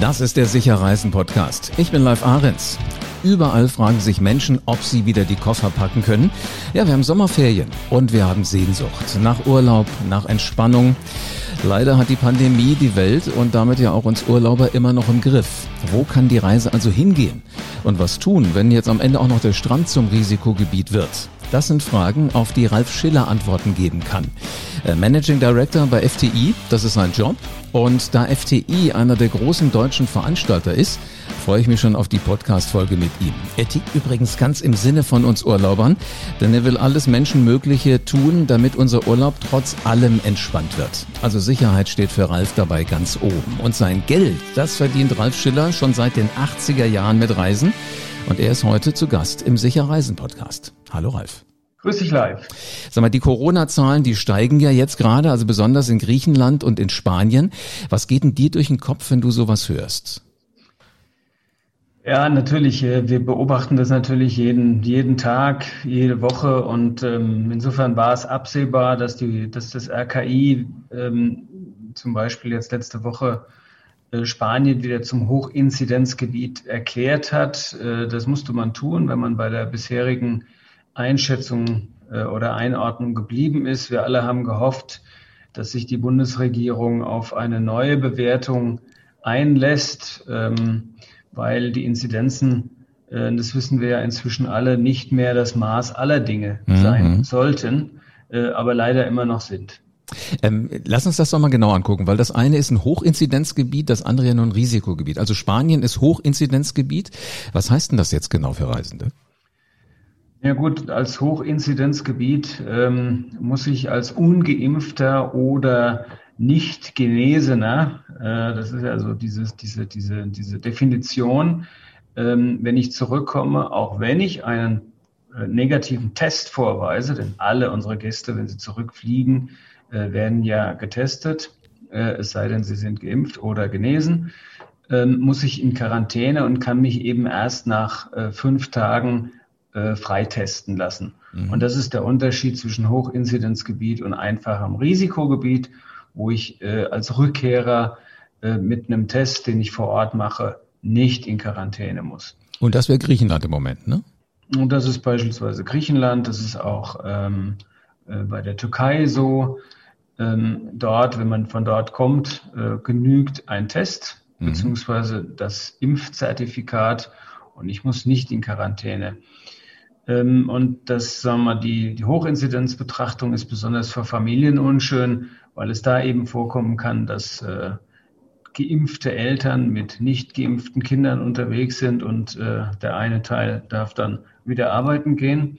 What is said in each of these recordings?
Das ist der Sicherreisen Podcast. Ich bin Live Ahrens. Überall fragen sich Menschen, ob sie wieder die Koffer packen können. Ja, wir haben Sommerferien und wir haben Sehnsucht nach Urlaub, nach Entspannung. Leider hat die Pandemie die Welt und damit ja auch uns Urlauber immer noch im Griff. Wo kann die Reise also hingehen? Und was tun, wenn jetzt am Ende auch noch der Strand zum Risikogebiet wird? Das sind Fragen, auf die Ralf Schiller Antworten geben kann. Äh, Managing Director bei FTI, das ist sein Job. Und da FTI einer der großen deutschen Veranstalter ist, freue ich mich schon auf die Podcast-Folge mit ihm. Er tickt übrigens ganz im Sinne von uns Urlaubern, denn er will alles Menschenmögliche tun, damit unser Urlaub trotz allem entspannt wird. Also Sicherheit steht für Ralf dabei ganz oben. Und sein Geld, das verdient Ralf Schiller schon seit den 80er Jahren mit Reisen. Und er ist heute zu Gast im Sicher Reisen Podcast. Hallo Ralf. Grüß dich live. Sag mal, die Corona-Zahlen, die steigen ja jetzt gerade, also besonders in Griechenland und in Spanien. Was geht denn dir durch den Kopf, wenn du sowas hörst? Ja, natürlich. Äh, wir beobachten das natürlich jeden, jeden Tag, jede Woche und ähm, insofern war es absehbar, dass die, dass das RKI ähm, zum Beispiel jetzt letzte Woche äh, Spanien wieder zum Hochinzidenzgebiet erklärt hat. Äh, das musste man tun, wenn man bei der bisherigen Einschätzung äh, oder Einordnung geblieben ist. Wir alle haben gehofft, dass sich die Bundesregierung auf eine neue Bewertung einlässt, ähm, weil die Inzidenzen, das wissen wir ja inzwischen alle, nicht mehr das Maß aller Dinge mhm. sein sollten, aber leider immer noch sind. Ähm, lass uns das doch mal genau angucken, weil das eine ist ein Hochinzidenzgebiet, das andere ja nur ein Risikogebiet. Also Spanien ist Hochinzidenzgebiet. Was heißt denn das jetzt genau für Reisende? Ja gut, als Hochinzidenzgebiet ähm, muss ich als ungeimpfter oder nicht Genesener, äh, das ist also dieses, diese, diese, diese Definition, ähm, wenn ich zurückkomme, auch wenn ich einen äh, negativen Test vorweise, denn alle unsere Gäste, wenn sie zurückfliegen, äh, werden ja getestet, äh, es sei denn, sie sind geimpft oder genesen, ähm, muss ich in Quarantäne und kann mich eben erst nach äh, fünf Tagen freitesten lassen. Mhm. Und das ist der Unterschied zwischen Hochinzidenzgebiet und einfachem Risikogebiet, wo ich als Rückkehrer mit einem Test, den ich vor Ort mache, nicht in Quarantäne muss. Und das wäre Griechenland im Moment, ne? Und das ist beispielsweise Griechenland, das ist auch ähm, äh, bei der Türkei so. Ähm, dort, wenn man von dort kommt, äh, genügt ein Test mhm. beziehungsweise das Impfzertifikat und ich muss nicht in Quarantäne. Ähm, und das, sagen wir mal, die, die Hochinzidenzbetrachtung ist besonders für Familien unschön, weil es da eben vorkommen kann, dass äh, geimpfte Eltern mit nicht geimpften Kindern unterwegs sind und äh, der eine Teil darf dann wieder arbeiten gehen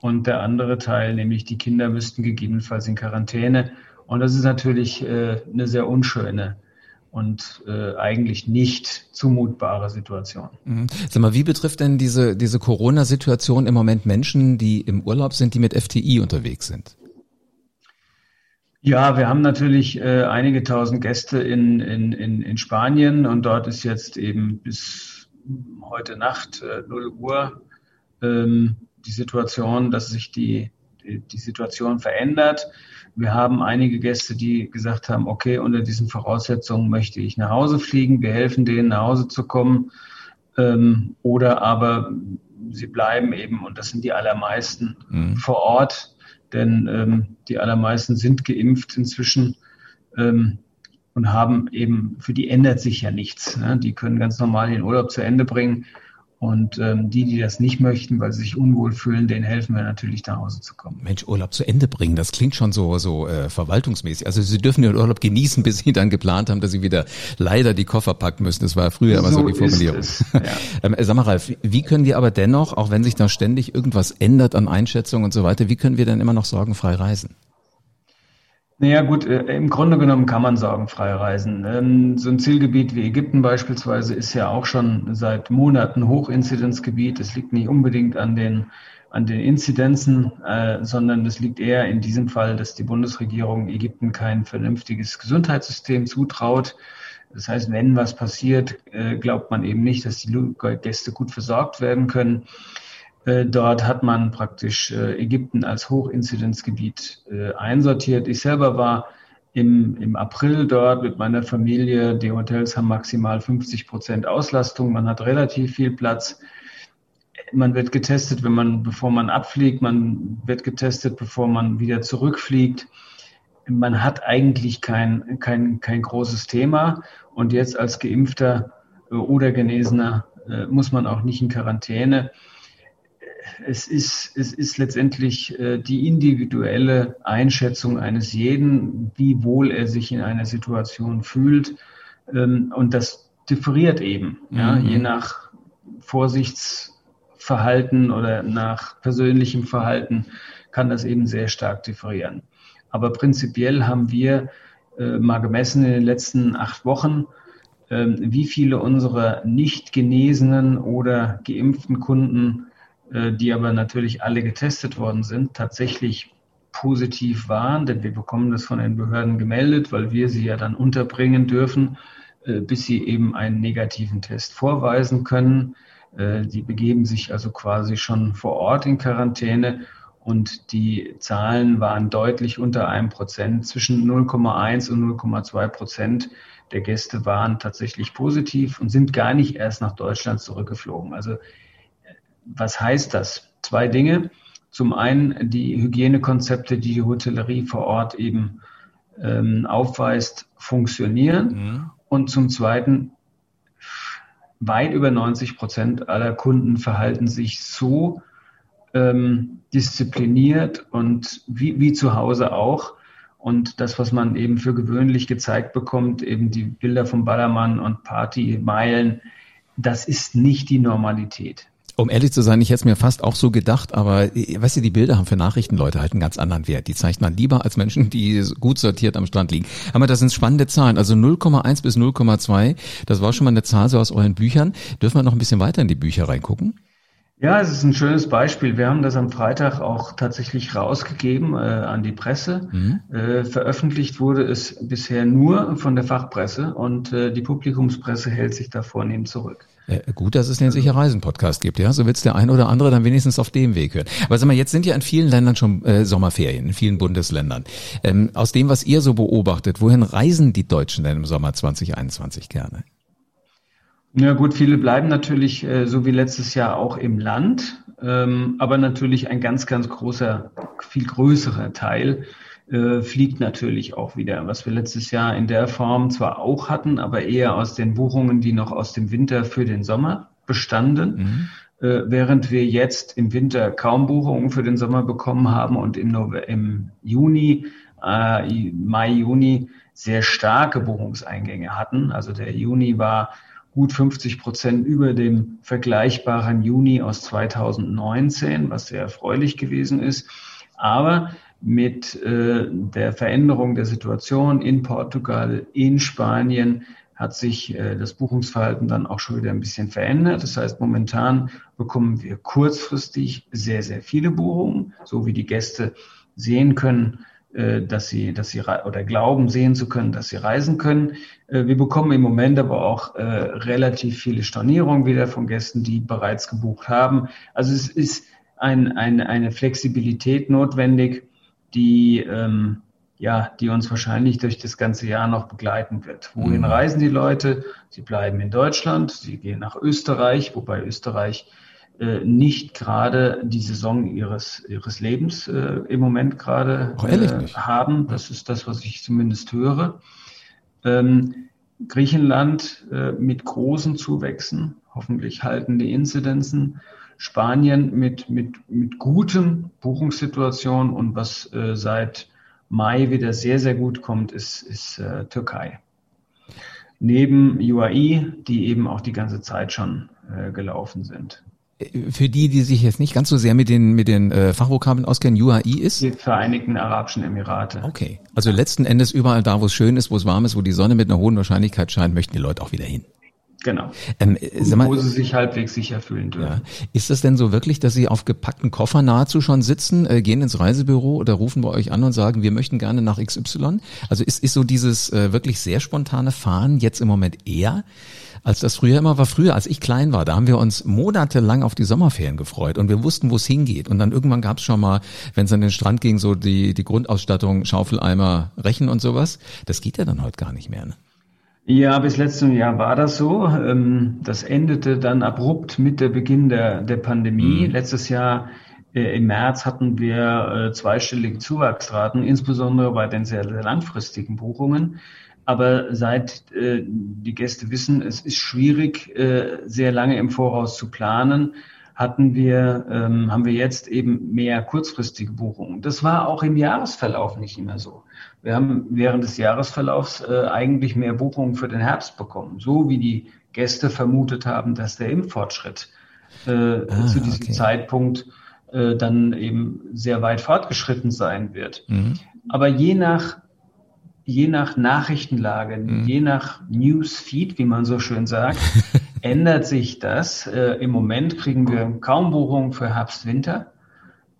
und der andere Teil, nämlich die Kinder müssten gegebenenfalls in Quarantäne. Und das ist natürlich äh, eine sehr unschöne und äh, eigentlich nicht zumutbare Situation. Mhm. Sag mal, wie betrifft denn diese, diese Corona-Situation im Moment Menschen, die im Urlaub sind, die mit FTI unterwegs sind? Ja, wir haben natürlich äh, einige tausend Gäste in, in, in, in Spanien und dort ist jetzt eben bis heute Nacht äh, 0 Uhr ähm, die Situation, dass sich die, die, die Situation verändert. Wir haben einige Gäste, die gesagt haben, okay, unter diesen Voraussetzungen möchte ich nach Hause fliegen. Wir helfen denen, nach Hause zu kommen. Ähm, oder aber sie bleiben eben, und das sind die allermeisten, mhm. vor Ort, denn ähm, die allermeisten sind geimpft inzwischen ähm, und haben eben, für die ändert sich ja nichts. Ne? Die können ganz normal den Urlaub zu Ende bringen. Und ähm, die, die das nicht möchten, weil sie sich unwohl fühlen, denen helfen wir natürlich nach Hause zu kommen. Mensch, Urlaub zu Ende bringen, das klingt schon so so äh, verwaltungsmäßig. Also sie dürfen den Urlaub genießen, bis sie dann geplant haben, dass sie wieder leider die Koffer packen müssen. Das war früher immer so, so die Formulierung. Es, ja. ähm, sag mal, Ralf, wie können wir aber dennoch, auch wenn sich da ständig irgendwas ändert an Einschätzungen und so weiter, wie können wir denn immer noch sorgenfrei reisen? Naja gut, äh, im Grunde genommen kann man sorgenfrei reisen. Ähm, so ein Zielgebiet wie Ägypten beispielsweise ist ja auch schon seit Monaten Hochinzidenzgebiet. Es liegt nicht unbedingt an den, an den Inzidenzen, äh, sondern es liegt eher in diesem Fall, dass die Bundesregierung Ägypten kein vernünftiges Gesundheitssystem zutraut. Das heißt, wenn was passiert, äh, glaubt man eben nicht, dass die Gäste gut versorgt werden können. Äh, dort hat man praktisch äh, Ägypten als Hochinzidenzgebiet äh, einsortiert. Ich selber war im, im April dort mit meiner Familie. Die Hotels haben maximal 50 Prozent Auslastung. Man hat relativ viel Platz. Man wird getestet, wenn man, bevor man abfliegt. Man wird getestet, bevor man wieder zurückfliegt. Man hat eigentlich kein, kein, kein großes Thema. Und jetzt als Geimpfter oder Genesener muss man auch nicht in Quarantäne es ist, es ist letztendlich äh, die individuelle Einschätzung eines jeden, wie wohl er sich in einer Situation fühlt. Ähm, und das differiert eben, mhm. ja, je nach Vorsichtsverhalten oder nach persönlichem Verhalten kann das eben sehr stark differieren. Aber prinzipiell haben wir äh, mal gemessen in den letzten acht Wochen, äh, wie viele unserer nicht genesenen oder geimpften Kunden die aber natürlich alle getestet worden sind, tatsächlich positiv waren, denn wir bekommen das von den Behörden gemeldet, weil wir sie ja dann unterbringen dürfen, äh, bis sie eben einen negativen Test vorweisen können. Äh, die begeben sich also quasi schon vor Ort in Quarantäne und die Zahlen waren deutlich unter einem Prozent. Zwischen 0,1 und 0,2 Prozent der Gäste waren tatsächlich positiv und sind gar nicht erst nach Deutschland zurückgeflogen. Also was heißt das? Zwei Dinge. Zum einen die Hygienekonzepte, die die Hotellerie vor Ort eben ähm, aufweist, funktionieren. Mhm. Und zum zweiten, weit über 90 Prozent aller Kunden verhalten sich so ähm, diszipliniert und wie, wie zu Hause auch. Und das, was man eben für gewöhnlich gezeigt bekommt, eben die Bilder vom Ballermann und Partymeilen, das ist nicht die Normalität. Um ehrlich zu sein, ich hätte es mir fast auch so gedacht, aber äh, weißt du, die Bilder haben für Nachrichtenleute halt einen ganz anderen Wert. Die zeigt man lieber als Menschen, die gut sortiert am Strand liegen. Aber das sind spannende Zahlen. Also 0,1 bis 0,2, das war schon mal eine Zahl so aus euren Büchern. Dürfen wir noch ein bisschen weiter in die Bücher reingucken? Ja, es ist ein schönes Beispiel. Wir haben das am Freitag auch tatsächlich rausgegeben äh, an die Presse. Mhm. Äh, veröffentlicht wurde es bisher nur von der Fachpresse und äh, die Publikumspresse hält sich da vornehm zurück. Äh, gut, dass es den Sicher Reisen Podcast gibt, ja. So wird's der ein oder andere dann wenigstens auf dem Weg hören. Aber sag mal, jetzt sind ja in vielen Ländern schon äh, Sommerferien, in vielen Bundesländern. Ähm, aus dem, was ihr so beobachtet, wohin reisen die Deutschen denn im Sommer 2021 gerne? Ja gut, viele bleiben natürlich äh, so wie letztes Jahr auch im Land, ähm, aber natürlich ein ganz, ganz großer, viel größerer Teil äh, fliegt natürlich auch wieder, was wir letztes Jahr in der Form zwar auch hatten, aber eher aus den Buchungen, die noch aus dem Winter für den Sommer bestanden. Mhm. Äh, während wir jetzt im Winter kaum Buchungen für den Sommer bekommen haben und im, November, im Juni, äh, Mai, Juni sehr starke Buchungseingänge hatten. Also der Juni war gut 50 Prozent über dem vergleichbaren Juni aus 2019, was sehr erfreulich gewesen ist. Aber mit äh, der Veränderung der Situation in Portugal, in Spanien hat sich äh, das Buchungsverhalten dann auch schon wieder ein bisschen verändert. Das heißt, momentan bekommen wir kurzfristig sehr, sehr viele Buchungen, so wie die Gäste sehen können, dass sie, dass sie oder glauben sehen zu können, dass sie reisen können. Äh, wir bekommen im Moment aber auch äh, relativ viele Stornierungen wieder von Gästen, die bereits gebucht haben. Also es ist ein, ein, eine Flexibilität notwendig, die ähm, ja, die uns wahrscheinlich durch das ganze Jahr noch begleiten wird. Wohin mhm. reisen die Leute? Sie bleiben in Deutschland, sie gehen nach Österreich, wobei Österreich äh, nicht gerade die Saison ihres, ihres Lebens äh, im Moment gerade äh, haben. Das ist das, was ich zumindest höre. Ähm, Griechenland äh, mit großen Zuwächsen, hoffentlich halten die Inzidenzen. Spanien mit, mit, mit guten Buchungssituationen und was äh, seit Mai wieder sehr, sehr gut kommt, ist, ist äh, Türkei. Neben UAE, die eben auch die ganze Zeit schon äh, gelaufen sind für die, die sich jetzt nicht ganz so sehr mit den mit den äh, Fachvokabeln auskennen, UAE ist? Die Vereinigten Arabischen Emirate. Okay. Also letzten Endes überall da, wo es schön ist, wo es warm ist, wo die Sonne mit einer hohen Wahrscheinlichkeit scheint, möchten die Leute auch wieder hin. Genau. Ähm, mal, wo sie sich halbwegs sicher fühlen dürfen. Ja. Ist das denn so wirklich, dass Sie auf gepackten Koffer nahezu schon sitzen, äh, gehen ins Reisebüro oder rufen bei euch an und sagen, wir möchten gerne nach XY? Also ist, ist so dieses äh, wirklich sehr spontane Fahren jetzt im Moment eher als das früher immer war. Früher, als ich klein war, da haben wir uns monatelang auf die Sommerferien gefreut und wir wussten, wo es hingeht. Und dann irgendwann gab es schon mal, wenn es an den Strand ging, so die, die Grundausstattung, Schaufeleimer, Rechen und sowas. Das geht ja dann heute gar nicht mehr. Ne? Ja, bis letztem Jahr war das so. Ähm, das endete dann abrupt mit der Beginn der, der Pandemie. Mhm. Letztes Jahr äh, im März hatten wir äh, zweistellige Zuwachsraten, insbesondere bei den sehr, sehr langfristigen Buchungen. Aber seit äh, die Gäste wissen, es ist schwierig, sehr lange im Voraus zu planen, hatten wir, ähm, haben wir jetzt eben mehr kurzfristige Buchungen. Das war auch im Jahresverlauf nicht immer so. Wir haben während des Jahresverlaufs äh, eigentlich mehr Buchungen für den Herbst bekommen, so wie die Gäste vermutet haben, dass der Impffortschritt äh, ah, zu diesem okay. Zeitpunkt äh, dann eben sehr weit fortgeschritten sein wird. Mhm. Aber je nach je nach Nachrichtenlage, mhm. je nach Newsfeed, wie man so schön sagt, ändert sich das. Äh, Im Moment kriegen wir kaum Buchungen für Herbst, Winter,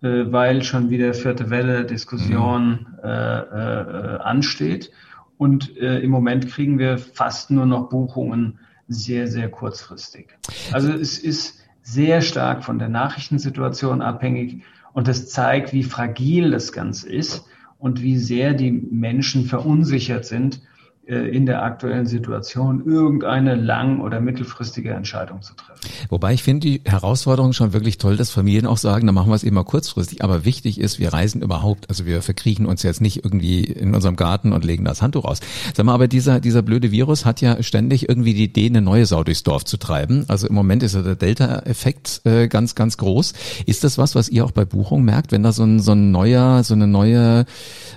äh, weil schon wieder vierte Welle Diskussion mhm. äh, äh, ansteht. Und äh, im Moment kriegen wir fast nur noch Buchungen sehr, sehr kurzfristig. Also es ist sehr stark von der Nachrichtensituation abhängig und das zeigt, wie fragil das Ganze ist und wie sehr die Menschen verunsichert sind in der aktuellen Situation irgendeine lang- oder mittelfristige Entscheidung zu treffen. Wobei ich finde die Herausforderung schon wirklich toll, dass Familien auch sagen, dann machen wir es eben mal kurzfristig. Aber wichtig ist, wir reisen überhaupt. Also wir verkriechen uns jetzt nicht irgendwie in unserem Garten und legen das Handtuch aus. Sag mal, aber dieser, dieser blöde Virus hat ja ständig irgendwie die Idee, eine neue Sau durchs Dorf zu treiben. Also im Moment ist ja der Delta-Effekt äh, ganz, ganz groß. Ist das was, was ihr auch bei Buchung merkt, wenn da so ein, so ein neuer, so eine neue,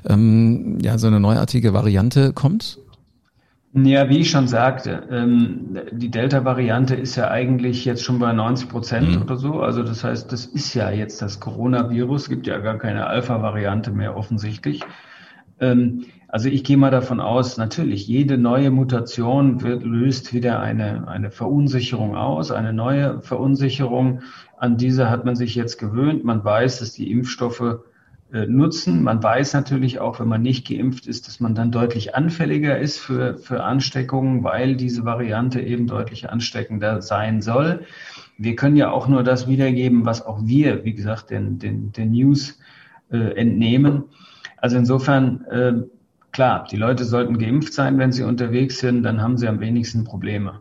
ähm, ja, so eine neuartige Variante kommt? Ja, wie ich schon sagte, ähm, die Delta-Variante ist ja eigentlich jetzt schon bei 90 Prozent mhm. oder so. Also das heißt, das ist ja jetzt das Coronavirus, gibt ja gar keine Alpha-Variante mehr offensichtlich. Ähm, also ich gehe mal davon aus, natürlich, jede neue Mutation wird, löst wieder eine, eine Verunsicherung aus, eine neue Verunsicherung. An diese hat man sich jetzt gewöhnt. Man weiß, dass die Impfstoffe nutzen. Man weiß natürlich auch, wenn man nicht geimpft ist, dass man dann deutlich anfälliger ist für, für Ansteckungen, weil diese Variante eben deutlich ansteckender sein soll. Wir können ja auch nur das wiedergeben, was auch wir, wie gesagt, den, den, den News äh, entnehmen. Also insofern, äh, klar, die Leute sollten geimpft sein, wenn sie unterwegs sind, dann haben sie am wenigsten Probleme.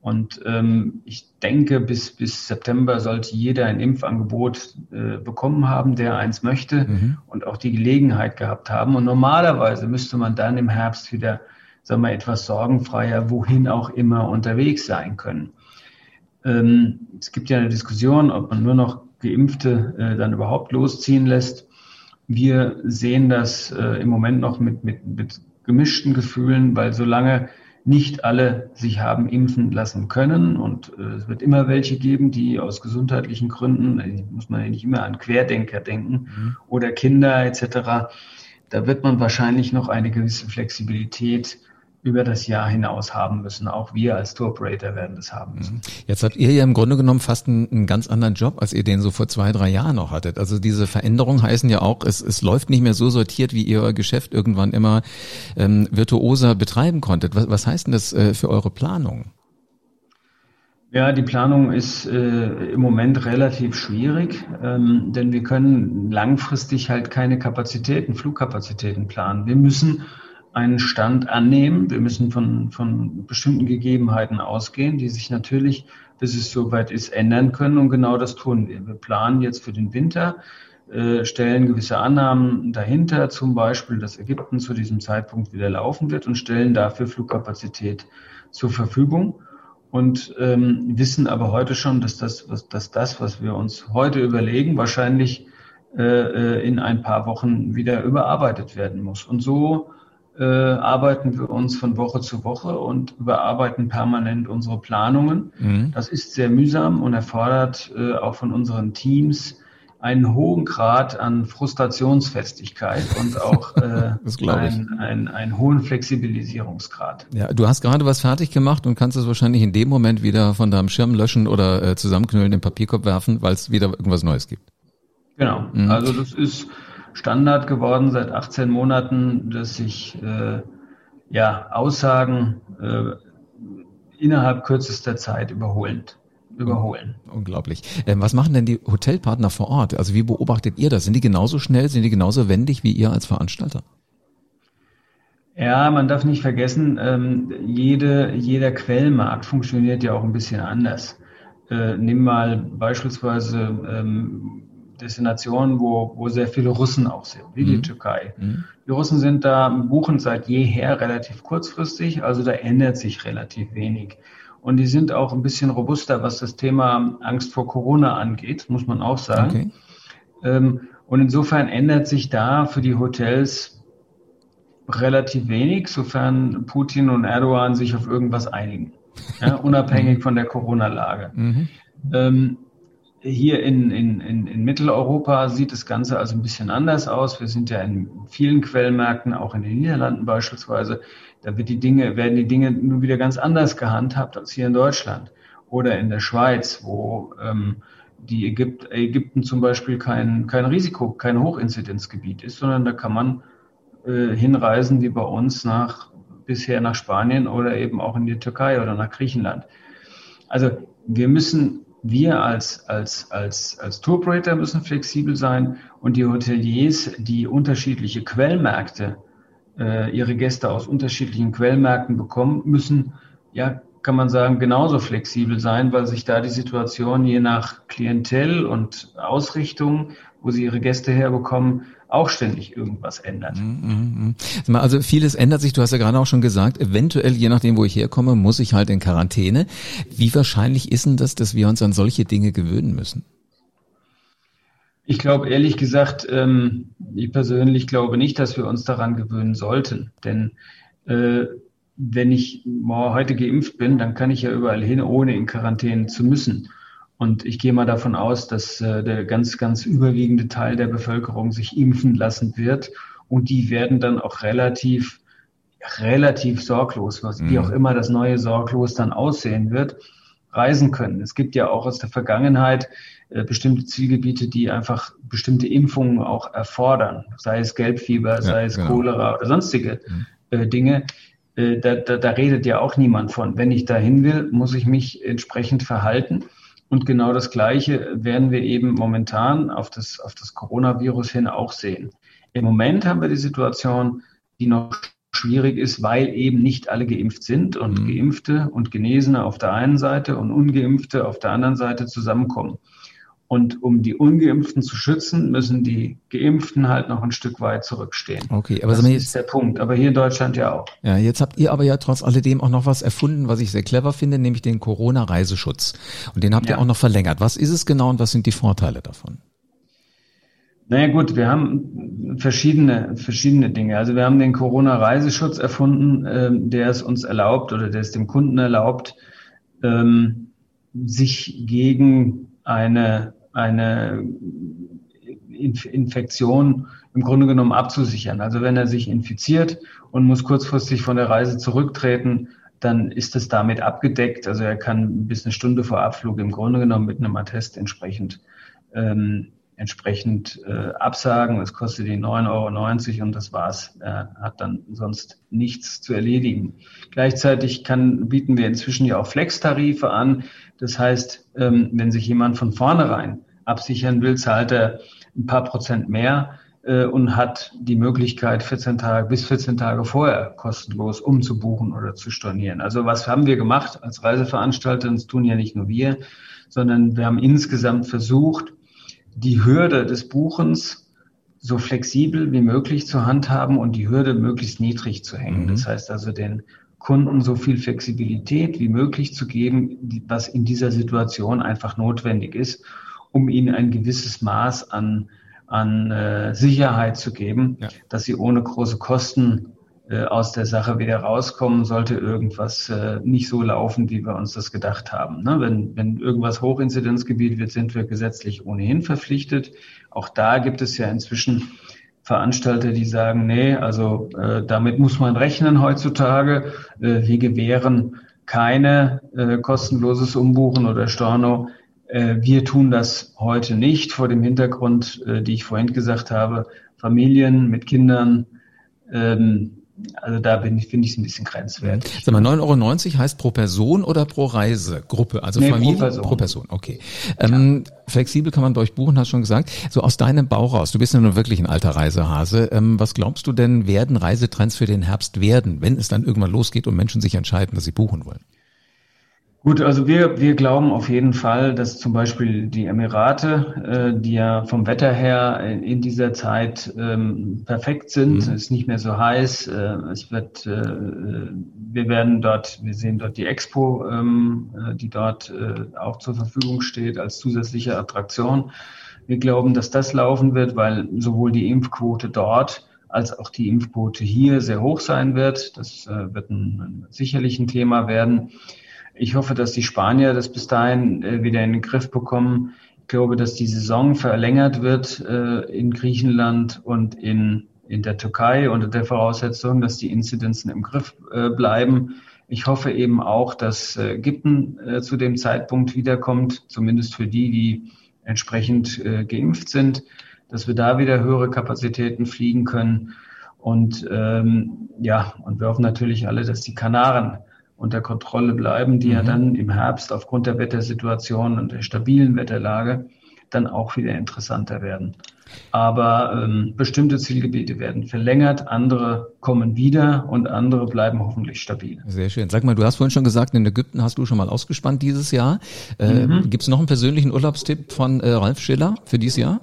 Und ähm, ich denke, bis, bis September sollte jeder ein Impfangebot äh, bekommen haben, der eins möchte mhm. und auch die Gelegenheit gehabt haben. Und normalerweise müsste man dann im Herbst wieder, sagen wir, etwas sorgenfreier, wohin auch immer unterwegs sein können. Ähm, es gibt ja eine Diskussion, ob man nur noch Geimpfte äh, dann überhaupt losziehen lässt. Wir sehen das äh, im Moment noch mit, mit, mit gemischten Gefühlen, weil solange nicht alle sich haben impfen lassen können. Und äh, es wird immer welche geben, die aus gesundheitlichen Gründen, äh, muss man ja nicht immer an Querdenker denken mhm. oder Kinder etc. Da wird man wahrscheinlich noch eine gewisse Flexibilität über das Jahr hinaus haben müssen. Auch wir als Tour Operator werden das haben müssen. Mhm. Jetzt habt ihr ja im Grunde genommen fast einen, einen, ganz anderen Job, als ihr den so vor zwei, drei Jahren noch hattet. Also diese Veränderungen heißen ja auch, es, es läuft nicht mehr so sortiert, wie ihr euer Geschäft irgendwann immer ähm, virtuoser betreiben konntet. Was, was heißt denn das äh, für eure Planung? Ja, die Planung ist äh, im Moment relativ schwierig, ähm, denn wir können langfristig halt keine Kapazitäten, Flugkapazitäten planen. Wir müssen einen Stand annehmen. Wir müssen von, von bestimmten Gegebenheiten ausgehen, die sich natürlich, bis es soweit ist, ändern können. Und genau das tun wir. Wir planen jetzt für den Winter, äh, stellen gewisse Annahmen dahinter, zum Beispiel, dass Ägypten zu diesem Zeitpunkt wieder laufen wird und stellen dafür Flugkapazität zur Verfügung. Und ähm, wissen aber heute schon, dass das, was, dass das, was wir uns heute überlegen, wahrscheinlich äh, äh in ein paar Wochen wieder überarbeitet werden muss. Und so äh, arbeiten wir uns von Woche zu Woche und überarbeiten permanent unsere Planungen. Mhm. Das ist sehr mühsam und erfordert äh, auch von unseren Teams einen hohen Grad an Frustrationsfestigkeit und auch äh, einen, einen, einen hohen Flexibilisierungsgrad. Ja, du hast gerade was fertig gemacht und kannst es wahrscheinlich in dem Moment wieder von deinem Schirm löschen oder äh, zusammenknüllen, den Papierkorb werfen, weil es wieder irgendwas Neues gibt. Genau, mhm. also das ist Standard geworden seit 18 Monaten, dass sich äh, ja, Aussagen äh, innerhalb kürzester Zeit überholend überholen. Unglaublich. Ähm, was machen denn die Hotelpartner vor Ort? Also wie beobachtet ihr das? Sind die genauso schnell, sind die genauso wendig wie ihr als Veranstalter? Ja, man darf nicht vergessen, ähm, jede, jeder Quellmarkt funktioniert ja auch ein bisschen anders. Äh, nimm mal beispielsweise ähm, Destinationen, wo, wo sehr viele Russen auch sind, wie mhm. die Türkei. Mhm. Die Russen sind da, buchen seit jeher relativ kurzfristig, also da ändert sich relativ wenig. Und die sind auch ein bisschen robuster, was das Thema Angst vor Corona angeht, muss man auch sagen. Okay. Ähm, und insofern ändert sich da für die Hotels relativ wenig, sofern Putin und Erdogan sich auf irgendwas einigen, ja, unabhängig von der Corona-Lage. Mhm. Ähm, hier in, in, in, in Mitteleuropa sieht das Ganze also ein bisschen anders aus. Wir sind ja in vielen Quellmärkten, auch in den Niederlanden beispielsweise, da wird die Dinge, werden die Dinge nun wieder ganz anders gehandhabt als hier in Deutschland oder in der Schweiz, wo ähm, die Ägypt, Ägypten zum Beispiel kein, kein Risiko, kein Hochinzidenzgebiet ist, sondern da kann man äh, hinreisen wie bei uns nach bisher nach Spanien oder eben auch in die Türkei oder nach Griechenland. Also wir müssen wir als, als, als, als Touroperator müssen flexibel sein und die Hoteliers, die unterschiedliche Quellmärkte äh, ihre Gäste aus unterschiedlichen Quellmärkten bekommen, müssen, ja, kann man sagen, genauso flexibel sein, weil sich da die Situation je nach Klientel und Ausrichtung, wo sie ihre Gäste herbekommen, auch ständig irgendwas ändert. Mhm, mhm. Also vieles ändert sich, du hast ja gerade auch schon gesagt, eventuell, je nachdem, wo ich herkomme, muss ich halt in Quarantäne. Wie wahrscheinlich ist denn das, dass wir uns an solche Dinge gewöhnen müssen? Ich glaube ehrlich gesagt, ähm, ich persönlich glaube nicht, dass wir uns daran gewöhnen sollten. Denn äh, wenn ich heute geimpft bin, dann kann ich ja überall hin, ohne in Quarantäne zu müssen. Und ich gehe mal davon aus, dass äh, der ganz, ganz überwiegende Teil der Bevölkerung sich impfen lassen wird. Und die werden dann auch relativ, relativ sorglos, was, mhm. wie auch immer das neue sorglos dann aussehen wird, reisen können. Es gibt ja auch aus der Vergangenheit äh, bestimmte Zielgebiete, die einfach bestimmte Impfungen auch erfordern, sei es Gelbfieber, ja, sei es genau. Cholera oder sonstige mhm. äh, Dinge. Äh, da, da, da redet ja auch niemand von. Wenn ich dahin will, muss ich mich entsprechend verhalten. Und genau das Gleiche werden wir eben momentan auf das, auf das Coronavirus hin auch sehen. Im Moment haben wir die Situation, die noch schwierig ist, weil eben nicht alle geimpft sind und mhm. Geimpfte und Genesene auf der einen Seite und Ungeimpfte auf der anderen Seite zusammenkommen. Und um die Ungeimpften zu schützen, müssen die Geimpften halt noch ein Stück weit zurückstehen. Okay, aber das ist jetzt, der Punkt. Aber hier in Deutschland ja auch. Ja, jetzt habt ihr aber ja trotz alledem auch noch was erfunden, was ich sehr clever finde, nämlich den Corona-Reiseschutz. Und den habt ja. ihr auch noch verlängert. Was ist es genau und was sind die Vorteile davon? Naja gut, wir haben verschiedene, verschiedene Dinge. Also wir haben den Corona-Reiseschutz erfunden, ähm, der es uns erlaubt oder der es dem Kunden erlaubt, ähm, sich gegen eine, eine Infektion im Grunde genommen abzusichern. Also wenn er sich infiziert und muss kurzfristig von der Reise zurücktreten, dann ist es damit abgedeckt. Also er kann bis eine Stunde vor Abflug im Grunde genommen mit einem Attest entsprechend ähm, entsprechend äh, absagen. Das kostet ihn 9,90 Euro und das war's. Er hat dann sonst nichts zu erledigen. Gleichzeitig kann, bieten wir inzwischen ja auch Flex-Tarife an. Das heißt, ähm, wenn sich jemand von vornherein absichern will, zahlt er ein paar Prozent mehr äh, und hat die Möglichkeit, 14 Tage bis 14 Tage vorher kostenlos umzubuchen oder zu stornieren. Also was haben wir gemacht als Reiseveranstalter? Das tun ja nicht nur wir, sondern wir haben insgesamt versucht, die Hürde des Buchens so flexibel wie möglich zu handhaben und die Hürde möglichst niedrig zu hängen. Mhm. Das heißt also den Kunden so viel Flexibilität wie möglich zu geben, was in dieser Situation einfach notwendig ist, um ihnen ein gewisses Maß an, an äh, Sicherheit zu geben, ja. dass sie ohne große Kosten aus der Sache wieder rauskommen, sollte irgendwas äh, nicht so laufen, wie wir uns das gedacht haben. Ne? Wenn, wenn irgendwas Hochinzidenzgebiet wird, sind wir gesetzlich ohnehin verpflichtet. Auch da gibt es ja inzwischen Veranstalter, die sagen, nee, also äh, damit muss man rechnen heutzutage. Äh, wir gewähren keine äh, kostenloses Umbuchen oder Storno. Äh, wir tun das heute nicht vor dem Hintergrund, äh, die ich vorhin gesagt habe, Familien mit Kindern, ähm, also da bin ich, finde ich es ein bisschen grenzwertig. Sag mal, 9,90 Euro heißt pro Person oder pro Reisegruppe? Also nee, Familie? Pro Person. Pro Person, okay. Ähm, ja. Flexibel kann man bei euch buchen, hast schon gesagt. So aus deinem Bauch raus, du bist ja nun wirklich ein alter Reisehase. Ähm, was glaubst du denn, werden Reisetrends für den Herbst werden, wenn es dann irgendwann losgeht und Menschen sich entscheiden, dass sie buchen wollen? Gut, also wir, wir glauben auf jeden Fall, dass zum Beispiel die Emirate, äh, die ja vom Wetter her in dieser Zeit ähm, perfekt sind, mhm. es ist nicht mehr so heiß, äh, es wird, äh, wir werden dort, wir sehen dort die Expo, ähm, äh, die dort äh, auch zur Verfügung steht als zusätzliche Attraktion. Wir glauben, dass das laufen wird, weil sowohl die Impfquote dort als auch die Impfquote hier sehr hoch sein wird. Das äh, wird ein, sicherlich ein Thema werden. Ich hoffe, dass die Spanier das bis dahin äh, wieder in den Griff bekommen. Ich glaube, dass die Saison verlängert wird äh, in Griechenland und in, in der Türkei unter der Voraussetzung, dass die Inzidenzen im Griff äh, bleiben. Ich hoffe eben auch, dass äh, Ägypten äh, zu dem Zeitpunkt wiederkommt, zumindest für die, die entsprechend äh, geimpft sind, dass wir da wieder höhere Kapazitäten fliegen können. Und ähm, ja, und wir hoffen natürlich alle, dass die Kanaren unter Kontrolle bleiben, die mhm. ja dann im Herbst aufgrund der Wettersituation und der stabilen Wetterlage dann auch wieder interessanter werden. Aber ähm, bestimmte Zielgebiete werden verlängert, andere kommen wieder und andere bleiben hoffentlich stabil. Sehr schön. Sag mal, du hast vorhin schon gesagt, in Ägypten hast du schon mal ausgespannt dieses Jahr. Äh, mhm. Gibt es noch einen persönlichen Urlaubstipp von äh, Ralf Schiller für dieses Jahr?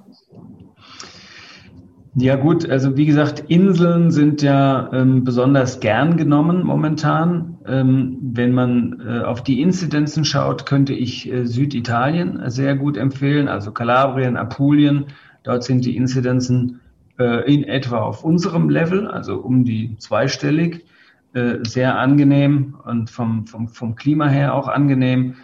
Ja gut, also wie gesagt, Inseln sind ja ähm, besonders gern genommen momentan. Ähm, wenn man äh, auf die Inzidenzen schaut, könnte ich äh, Süditalien sehr gut empfehlen, also Kalabrien, Apulien. Dort sind die Inzidenzen äh, in etwa auf unserem Level, also um die zweistellig. Äh, sehr angenehm und vom, vom, vom Klima her auch angenehm.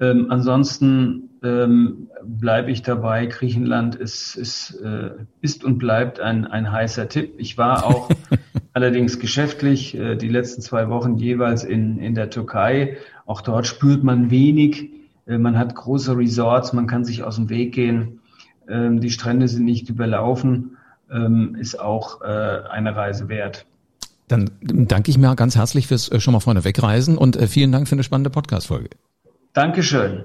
Ähm, ansonsten ähm, bleibe ich dabei. Griechenland ist, ist, äh, ist und bleibt ein, ein heißer Tipp. Ich war auch allerdings geschäftlich äh, die letzten zwei Wochen jeweils in, in der Türkei. Auch dort spürt man wenig. Äh, man hat große Resorts, man kann sich aus dem Weg gehen. Ähm, die Strände sind nicht überlaufen. Ähm, ist auch äh, eine Reise wert. Dann danke ich mir ganz herzlich fürs äh, schon mal vorne wegreisen und äh, vielen Dank für eine spannende Podcast-Folge. Dankeschön.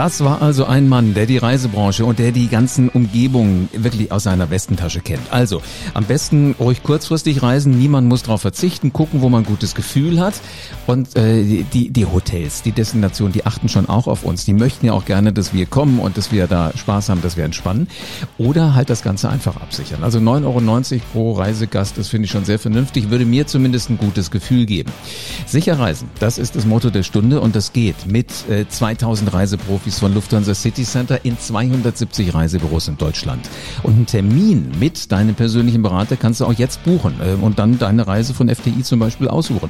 Das war also ein Mann, der die Reisebranche und der die ganzen Umgebungen wirklich aus seiner Westentasche kennt. Also am besten ruhig kurzfristig reisen, niemand muss darauf verzichten, gucken, wo man ein gutes Gefühl hat. Und äh, die, die Hotels, die Destinationen, die achten schon auch auf uns. Die möchten ja auch gerne, dass wir kommen und dass wir da Spaß haben, dass wir entspannen. Oder halt das Ganze einfach absichern. Also 9,90 Euro pro Reisegast, das finde ich schon sehr vernünftig, würde mir zumindest ein gutes Gefühl geben. Sicher reisen, das ist das Motto der Stunde und das geht mit äh, 2000 Reiseprofis Profis von Lufthansa City Center in 270 Reisebüros in Deutschland. Und einen Termin mit deinem persönlichen Berater kannst du auch jetzt buchen äh, und dann deine Reise von FTI zum Beispiel aussuchen.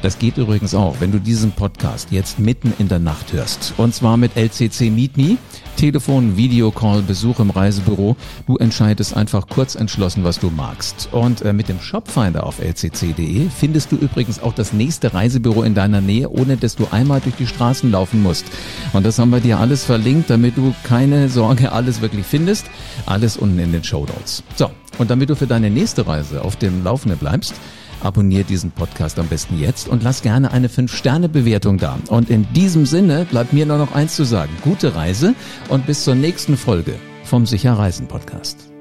Das geht übrigens auch, wenn du diesen Podcast jetzt mitten in der Nacht hörst. Und zwar mit LCC Meet Me. Telefon, Videocall, Besuch im Reisebüro. Du entscheidest einfach kurz entschlossen, was du magst. Und äh, mit dem Shopfinder auf lcc.de findest du übrigens auch das nächste Reisebüro in deiner Nähe, ohne dass du einmal durch die Straßen laufen musst. Und das haben wir dir alles verlinkt, damit du keine Sorge alles wirklich findest. Alles unten in den Show Notes. So, und damit du für deine nächste Reise auf dem Laufenden bleibst, Abonnier diesen Podcast am besten jetzt und lass gerne eine 5-Sterne-Bewertung da. Und in diesem Sinne bleibt mir nur noch eins zu sagen. Gute Reise und bis zur nächsten Folge vom Sicher Reisen Podcast.